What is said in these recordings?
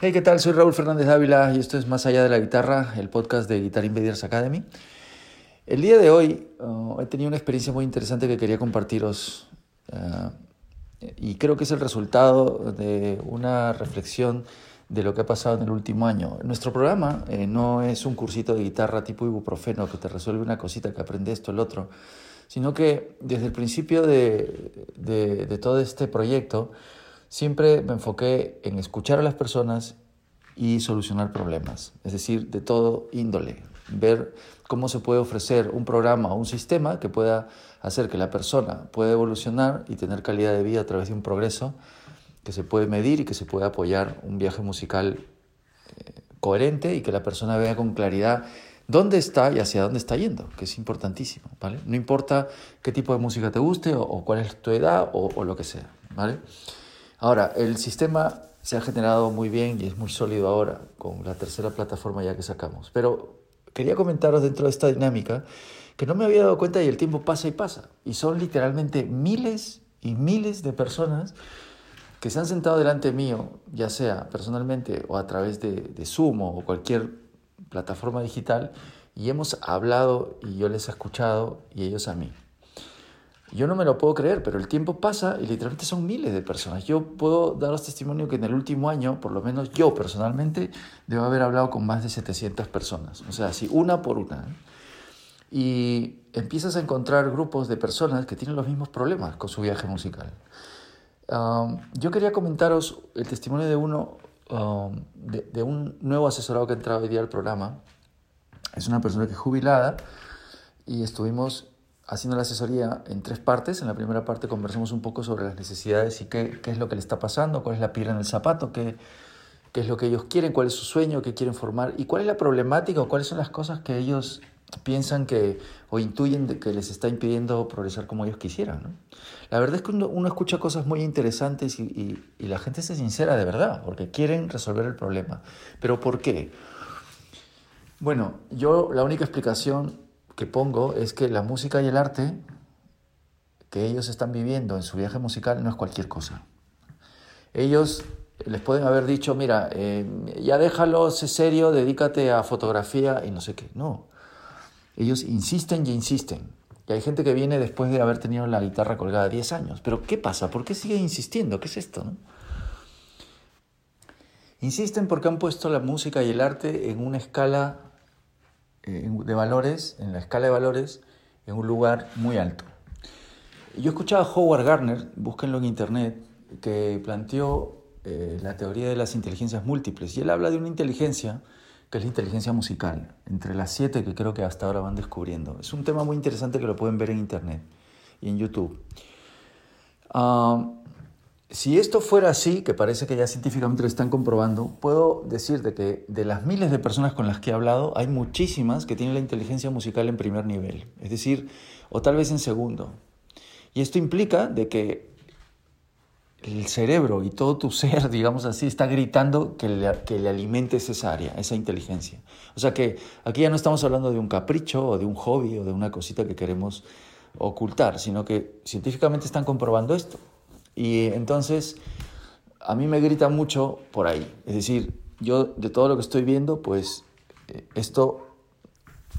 Hey, ¿qué tal? Soy Raúl Fernández Dávila y esto es Más allá de la guitarra, el podcast de Guitar Invaders Academy. El día de hoy uh, he tenido una experiencia muy interesante que quería compartiros uh, y creo que es el resultado de una reflexión de lo que ha pasado en el último año. Nuestro programa eh, no es un cursito de guitarra tipo ibuprofeno que te resuelve una cosita que aprende esto, el otro, sino que desde el principio de, de, de todo este proyecto siempre me enfoqué en escuchar a las personas y solucionar problemas, es decir, de todo índole, ver cómo se puede ofrecer un programa o un sistema que pueda hacer que la persona pueda evolucionar y tener calidad de vida a través de un progreso que se puede medir y que se puede apoyar un viaje musical eh, coherente y que la persona vea con claridad dónde está y hacia dónde está yendo, que es importantísimo, ¿vale? No importa qué tipo de música te guste o, cuál es tu edad o, o lo que sea, ¿vale? Ahora, el sistema se ha generado muy bien y es muy sólido ahora con la tercera plataforma ya que sacamos. Pero quería comentaros dentro de esta dinámica que no me había dado cuenta y el tiempo pasa y pasa. Y son literalmente miles y miles de personas que se han sentado delante mío, ya sea personalmente o a través de, de Zoom o cualquier plataforma digital, y hemos hablado y yo les he escuchado y ellos a mí. Yo no me lo puedo creer, pero el tiempo pasa y literalmente son miles de personas. Yo puedo daros testimonio que en el último año, por lo menos yo personalmente, debo haber hablado con más de 700 personas. O sea, así una por una. ¿eh? Y empiezas a encontrar grupos de personas que tienen los mismos problemas con su viaje musical. Um, yo quería comentaros el testimonio de uno, um, de, de, un nuevo asesorado que ha entrado hoy día al programa. Es una persona que es jubilada y estuvimos haciendo la asesoría en tres partes. En la primera parte conversamos un poco sobre las necesidades y qué, es lo que le está pasando, cuál es la piedra en el zapato, qué, es lo que ellos quieren, cuál es su sueño, qué quieren formar y cuál es la problemática o cuáles son las cosas que ellos piensan que o intuyen que les está impidiendo progresar como ellos quisieran. La verdad es que uno, escucha cosas muy interesantes y, y, y la gente se sincera de verdad, porque quieren resolver el problema. ¿Pero por qué? Bueno, yo la única explicación que pongo es que la música y el arte que ellos están viviendo en su viaje musical no es cualquier cosa. Ellos les pueden haber dicho, mira, eh, ya déjalo, sé serio, dedícate a fotografía y no sé qué. No. Ellos insisten y insisten. Y hay gente que viene después de haber tenido la guitarra colgada 10 años. Pero ¿qué pasa? ¿Por qué sigue insistiendo? ¿Qué es esto? Insisten porque han puesto la música y el arte en una escala de valores, en la escala de valores, en un lugar muy alto. Yo escuchaba a Howard Gardner, búsquenlo en internet, que planteó eh, la teoría de las inteligencias múltiples. Y él habla de una inteligencia que es la inteligencia musical, entre las siete que creo que hasta ahora van descubriendo. Es un tema muy interesante que lo pueden ver en internet y en YouTube. Uh, si esto fuera así, que parece que ya científicamente lo están comprobando, puedo decirte que de las miles de personas con las que he hablado, hay muchísimas que tienen la inteligencia musical en primer nivel, es decir, o tal vez en segundo. Y esto implica de que el cerebro y todo tu ser, digamos así, está gritando que le, que le alimentes esa área, esa inteligencia. O sea que aquí ya no estamos hablando de un capricho o de un hobby o de una cosita que queremos ocultar, sino que científicamente están comprobando esto. Y entonces a mí me grita mucho por ahí. Es decir, yo de todo lo que estoy viendo, pues esto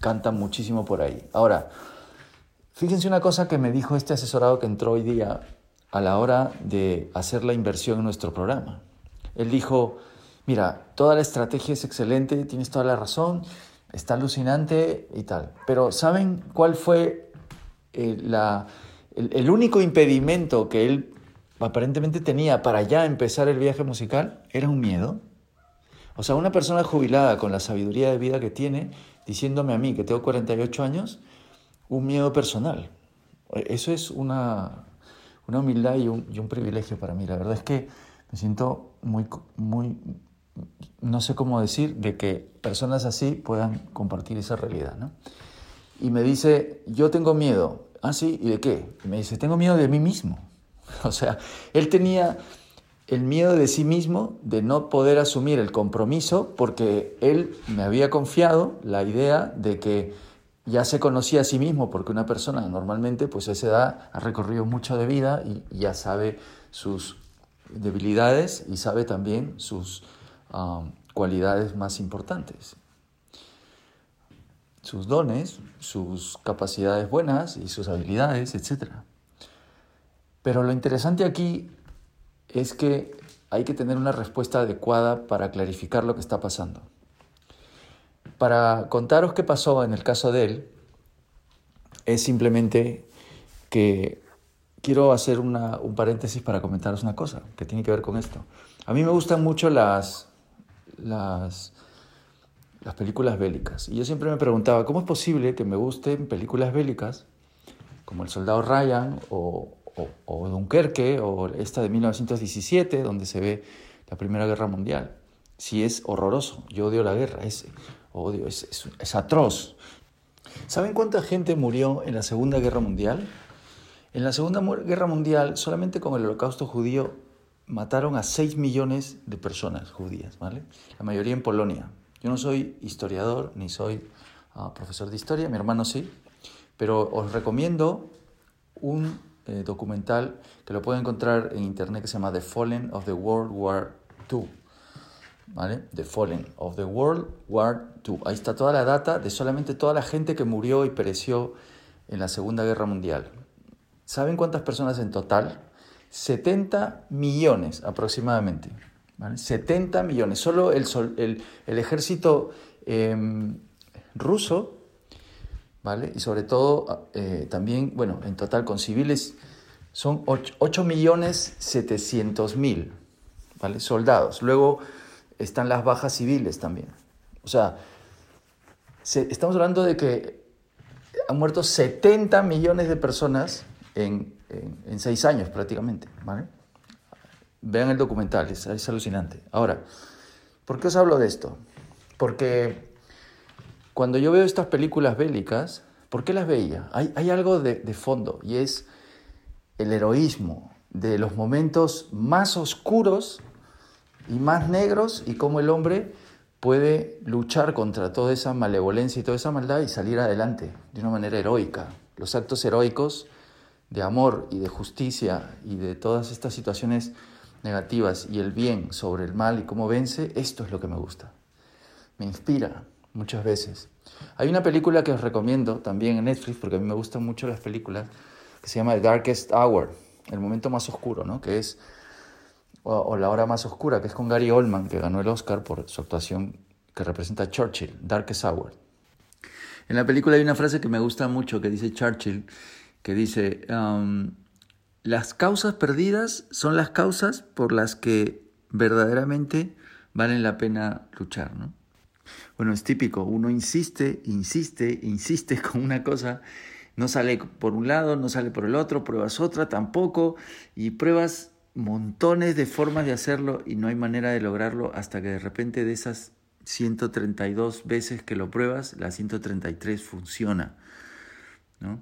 canta muchísimo por ahí. Ahora, fíjense una cosa que me dijo este asesorado que entró hoy día a la hora de hacer la inversión en nuestro programa. Él dijo, mira, toda la estrategia es excelente, tienes toda la razón, está alucinante y tal. Pero ¿saben cuál fue eh, la, el único impedimento que él aparentemente tenía para ya empezar el viaje musical era un miedo. O sea, una persona jubilada con la sabiduría de vida que tiene, diciéndome a mí que tengo 48 años, un miedo personal. Eso es una, una humildad y un, y un, privilegio para mí. La verdad es que me siento muy, muy, no sé cómo decir, de que personas así puedan compartir esa realidad, ¿no? Y me dice, yo tengo miedo. Ah, sí, ¿y de qué? Y me dice, tengo miedo de mí mismo. O sea, él tenía el miedo de sí mismo de no poder asumir el compromiso porque él me había confiado la idea de que ya se conocía a sí mismo porque una persona normalmente pues a esa edad ha recorrido mucho de vida y ya sabe sus debilidades y sabe también sus um, cualidades más importantes, sus dones, sus capacidades buenas y sus habilidades, etc. Pero lo interesante aquí es que hay que tener una respuesta adecuada para clarificar lo que está pasando. Para contaros qué pasó en el caso de él, es simplemente que quiero hacer un paréntesis para comentaros una cosa que tiene que ver con esto. A mí me gustan mucho las, las, las películas bélicas. Y yo siempre me preguntaba, ¿cómo es posible que me gusten películas bélicas como El Soldado Ryan o, Dunkerque, o esta de 1917, donde se ve la Primera Guerra Mundial. Si es horroroso, yo odio la guerra, es, odio, es, es, atroz. ¿Saben cuánta gente murió en la Segunda Guerra Mundial? En la Segunda Guerra Mundial, solamente con el holocausto judío, mataron a 6 millones de personas judías, ¿vale? La mayoría en Polonia. Yo no soy historiador ni soy ah, profesor de historia, mi hermano sí, pero os recomiendo un eh, documental que lo pueden encontrar en internet que se llama The Fallen of the World War II. ¿Vale? The Fallen of the World War II. Ahí está toda la data de solamente toda la gente que murió y pereció en la Segunda Guerra Mundial. ¿Saben cuántas personas en total? 70 millones aproximadamente. 70 millones. Solo el, el, el ejército em, ruso ¿vale? Y sobre todo eh, también, bueno, en total con civiles son 8, millones 700 mil, ¿vale? Soldados. Luego están las bajas civiles también. O sea, estamos hablando de que han muerto 70 millones de personas en, en, seis años prácticamente, ¿vale? Vean el documental, es, es alucinante. Ahora, ¿por qué os hablo de esto? Porque cuando yo veo estas películas bélicas, ¿por qué las veía? Hay, algo de, de fondo y es el heroísmo de los momentos más oscuros y más negros y cómo el hombre puede luchar contra toda esa malevolencia y toda esa maldad y salir adelante de una manera heroica. Los actos heroicos de amor y de justicia y de todas estas situaciones negativas y el bien sobre el mal y cómo vence, esto es lo que me gusta. Me inspira, muchas veces. Hay una película que os recomiendo también en Netflix, porque a mí me gustan mucho las películas, que se llama The Darkest Hour, el momento más oscuro, ¿no? Que es, o, La hora más oscura, que es con Gary Oldman, que ganó el Oscar por su actuación que representa a Churchill, Darkest Hour. En la película hay una frase que me gusta mucho, que dice Churchill, que dice, um, las causas perdidas son las causas por las que verdaderamente valen la pena luchar, ¿no? Bueno, es típico, uno insiste, insiste, insiste con una cosa, no sale por un lado, no sale por el otro, pruebas otra, tampoco, y pruebas montones de formas de hacerlo y no hay manera de lograrlo hasta que de repente de esas 132 veces que lo pruebas, la 133 funciona. ¿no?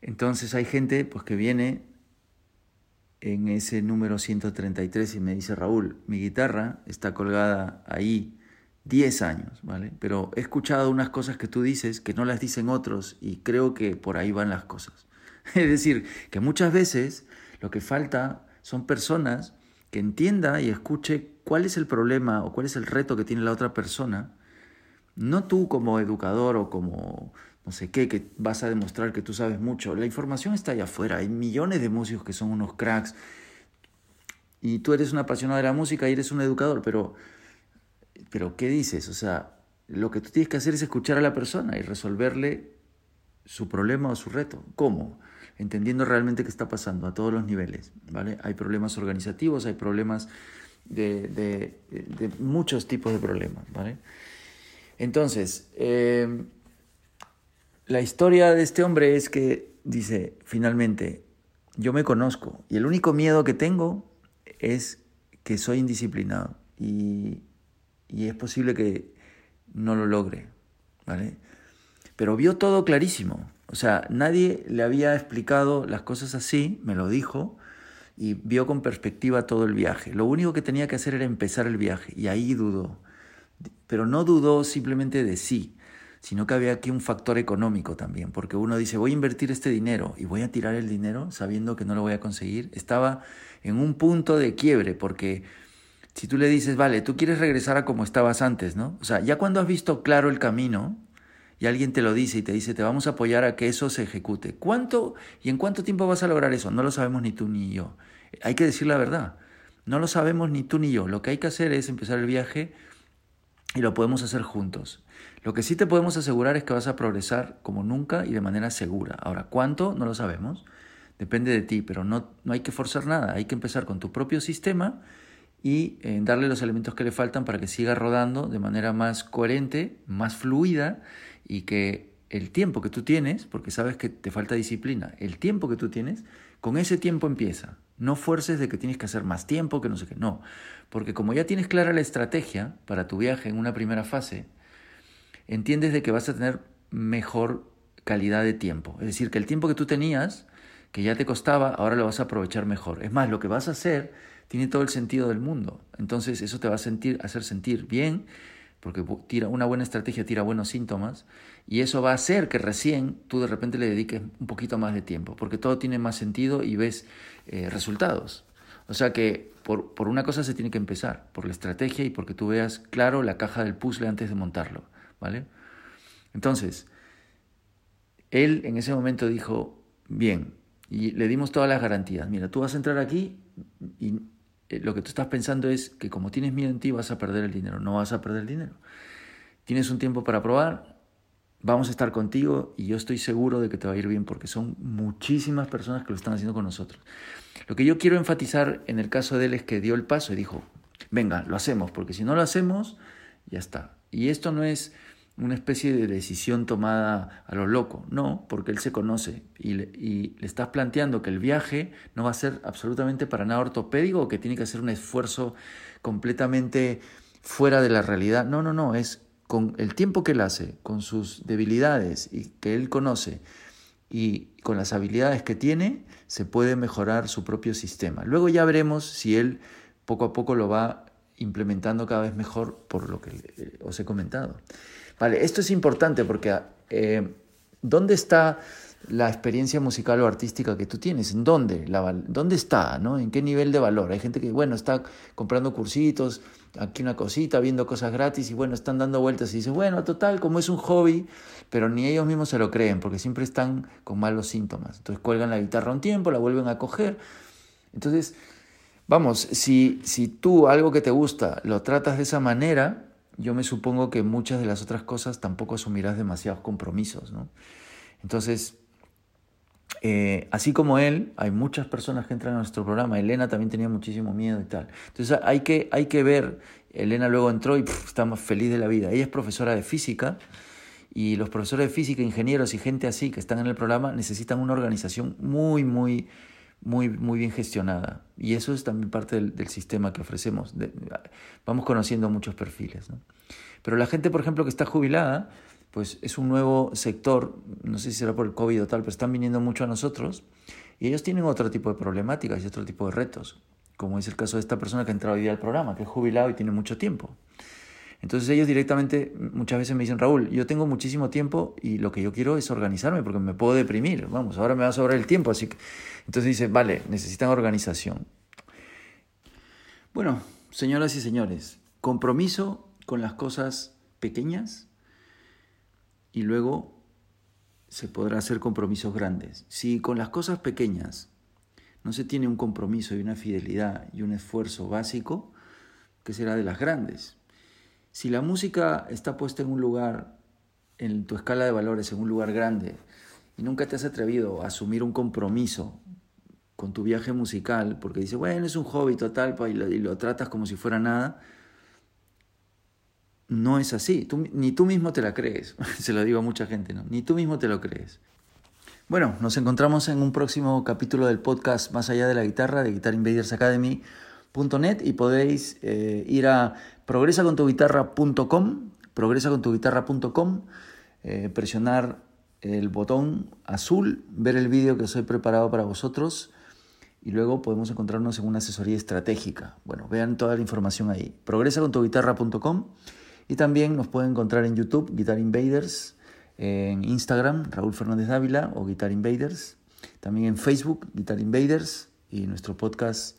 Entonces hay gente pues, que viene en ese número 133 y me dice, Raúl, mi guitarra está colgada ahí 10 años, ¿vale? Pero he escuchado unas cosas que tú dices que no las dicen otros y creo que por ahí van las cosas. Es decir, que muchas veces lo que falta son personas que entienda y escuche cuál es el problema o cuál es el reto que tiene la otra persona, no tú como educador o como no sé qué, que vas a demostrar que tú sabes mucho. La información está allá afuera, hay millones de músicos que son unos cracks y tú eres un apasionado de la música y eres un educador, pero pero ¿qué dices? O sea, lo que tú tienes que hacer es escuchar a la persona y resolverle su problema o su reto. ¿Cómo? Entendiendo realmente qué está pasando a todos los niveles. ¿vale? Hay problemas organizativos, hay problemas de, muchos tipos de problemas. ¿vale? Entonces, em, la historia de este hombre es que dice, finalmente, yo me conozco y el único miedo que tengo es que soy indisciplinado y, y es posible que no lo logre, ¿vale? Pero vio todo clarísimo. O sea, nadie le había explicado las cosas así, me lo dijo, y vio con perspectiva todo el viaje. Lo único que tenía que hacer era empezar el viaje, y ahí dudó. Pero no dudó simplemente de sí, sino que había aquí un factor económico también, porque uno dice, voy a invertir este dinero y voy a tirar el dinero sabiendo que no lo voy a conseguir. Estaba en un punto de quiebre, porque si tú le dices, vale, tú quieres regresar a como estabas antes, ¿no? O sea, ya cuando has visto claro el camino, y alguien te lo dice y te dice, te vamos a apoyar a que eso se ejecute. ¿Cuánto y en cuánto tiempo vas a lograr eso? No lo sabemos ni tú ni yo. Hay que decir la verdad. No lo sabemos ni tú ni yo. Lo que hay que hacer es empezar el viaje y lo podemos hacer juntos. Lo que sí te podemos asegurar es que vas a progresar como nunca y de manera segura. Ahora, ¿cuánto? No lo sabemos. Depende de ti, pero no, no hay que forzar nada. Hay que empezar con tu propio sistema y eh, darle los elementos que le faltan para que siga rodando de manera más coherente, más fluida y que el tiempo que tú tienes, porque sabes que te falta disciplina, el tiempo que tú tienes, con ese tiempo empieza. No fuerces de que tienes que hacer más tiempo, que no sé qué. No, porque como ya tienes clara la estrategia para tu viaje en una primera fase, entiendes de que vas a tener mejor calidad de tiempo. Es decir, que el tiempo que tú tenías, que ya te costaba, ahora lo vas a aprovechar mejor. Es más, lo que vas a hacer tiene todo el sentido del mundo. Entonces eso te va a sentir, hacer sentir bien porque tira, una buena estrategia tira buenos síntomas y eso va a hacer que recién tú de repente le dediques un poquito más de tiempo, porque todo tiene más sentido y ves eh, resultados. O sea que por, por, una cosa se tiene que empezar, por la estrategia y porque tú veas claro la caja del puzzle antes de montarlo, ¿vale? Entonces, él en ese momento dijo, bien, y le dimos todas las garantías, mira, tú vas a entrar aquí y eh, lo que tú estás pensando es que como tienes miedo en ti vas a perder el dinero. No vas a perder el dinero. Tienes un tiempo para probar, vamos a estar contigo y yo estoy seguro de que te va a ir bien porque son muchísimas personas que lo están haciendo con nosotros. Lo que yo quiero enfatizar en el caso de él es que dio el paso y dijo, venga, lo hacemos, porque si no lo hacemos, ya está. Y esto no es una especie de decisión tomada a lo loco, no, porque él se conoce y le, estás planteando que el viaje no va a ser absolutamente para nada ortopédico o que tiene que hacer un esfuerzo completamente fuera de la realidad. No, no, no, es con el tiempo que él hace, con sus debilidades y que él conoce y con las habilidades que tiene, se puede mejorar su propio sistema. Luego ya veremos si él poco a poco lo va implementando cada vez mejor por lo que os he comentado. Vale, esto es importante porque eh, ¿dónde está la experiencia musical o artística que tú tienes? ¿En dónde? La, ¿Dónde está? ¿no? ¿En qué nivel de valor? Hay gente que, bueno, está comprando cursitos, aquí una cosita, viendo cosas gratis y bueno, están dando vueltas y dice, bueno, total, como es un hobby, pero ni ellos mismos se lo creen porque siempre están con malos síntomas. Entonces cuelgan la guitarra un tiempo, la vuelven a coger. Entonces, vamos, si, si tú algo que te gusta lo tratas de esa manera, yo me supongo que muchas de las otras cosas tampoco asumirás demasiados compromisos, ¿no? Entonces, eh, así como él, hay muchas personas que entran a nuestro programa. Elena también tenía muchísimo miedo y tal. Entonces hay que, hay que ver, Elena luego entró y está más feliz de la vida. Ella es profesora de física y los profesores de física, ingenieros y gente así que están en el programa necesitan una organización muy, muy, muy, muy bien gestionada. Y eso es también parte del, sistema que ofrecemos. vamos conociendo muchos perfiles. Pero la gente, por ejemplo, que está jubilada, pues es un nuevo sector, no sé si será por el COVID o tal, pero están viniendo mucho a nosotros y ellos tienen otro tipo de problemáticas y otro tipo de retos, como es el caso de esta persona que ha entrado hoy día al programa, que es jubilado y tiene mucho tiempo. Entonces ellos directamente muchas veces me dicen, Raúl, yo tengo muchísimo tiempo y lo que yo quiero es organizarme porque me puedo deprimir. Vamos, ahora me va a sobrar el tiempo. Así que... Entonces dice, vale, necesitan organización. Bueno, señoras y señores, compromiso con las cosas pequeñas y luego se podrá hacer compromisos grandes. Si con las cosas pequeñas no se tiene un compromiso y una fidelidad y un esfuerzo básico, ¿qué será de las grandes? Si la música está puesta en un lugar, en tu escala de valores, en un lugar grande, y nunca te has atrevido a asumir un compromiso con tu viaje musical, porque dices, bueno, es un hobby total, y lo, tratas como si fuera nada, no es así. ni tú mismo te la crees. Se lo digo a mucha gente, ¿no? Ni tú mismo te lo crees. Bueno, nos encontramos en un próximo capítulo del podcast Más allá de la guitarra de Guitar Invaders Academy y podéis eh, ir a progresacontuguitarra.com, progresacontuguitarra.com, eh, presionar el botón azul, ver el vídeo que os he preparado para vosotros y luego podemos encontrarnos en una asesoría estratégica. Bueno, vean toda la información ahí. Progresacontuguitarra.com y también nos pueden encontrar en YouTube, Guitar Invaders, en Instagram, Raúl Fernández Dávila o Guitar Invaders, también en Facebook, Guitar Invaders y nuestro podcast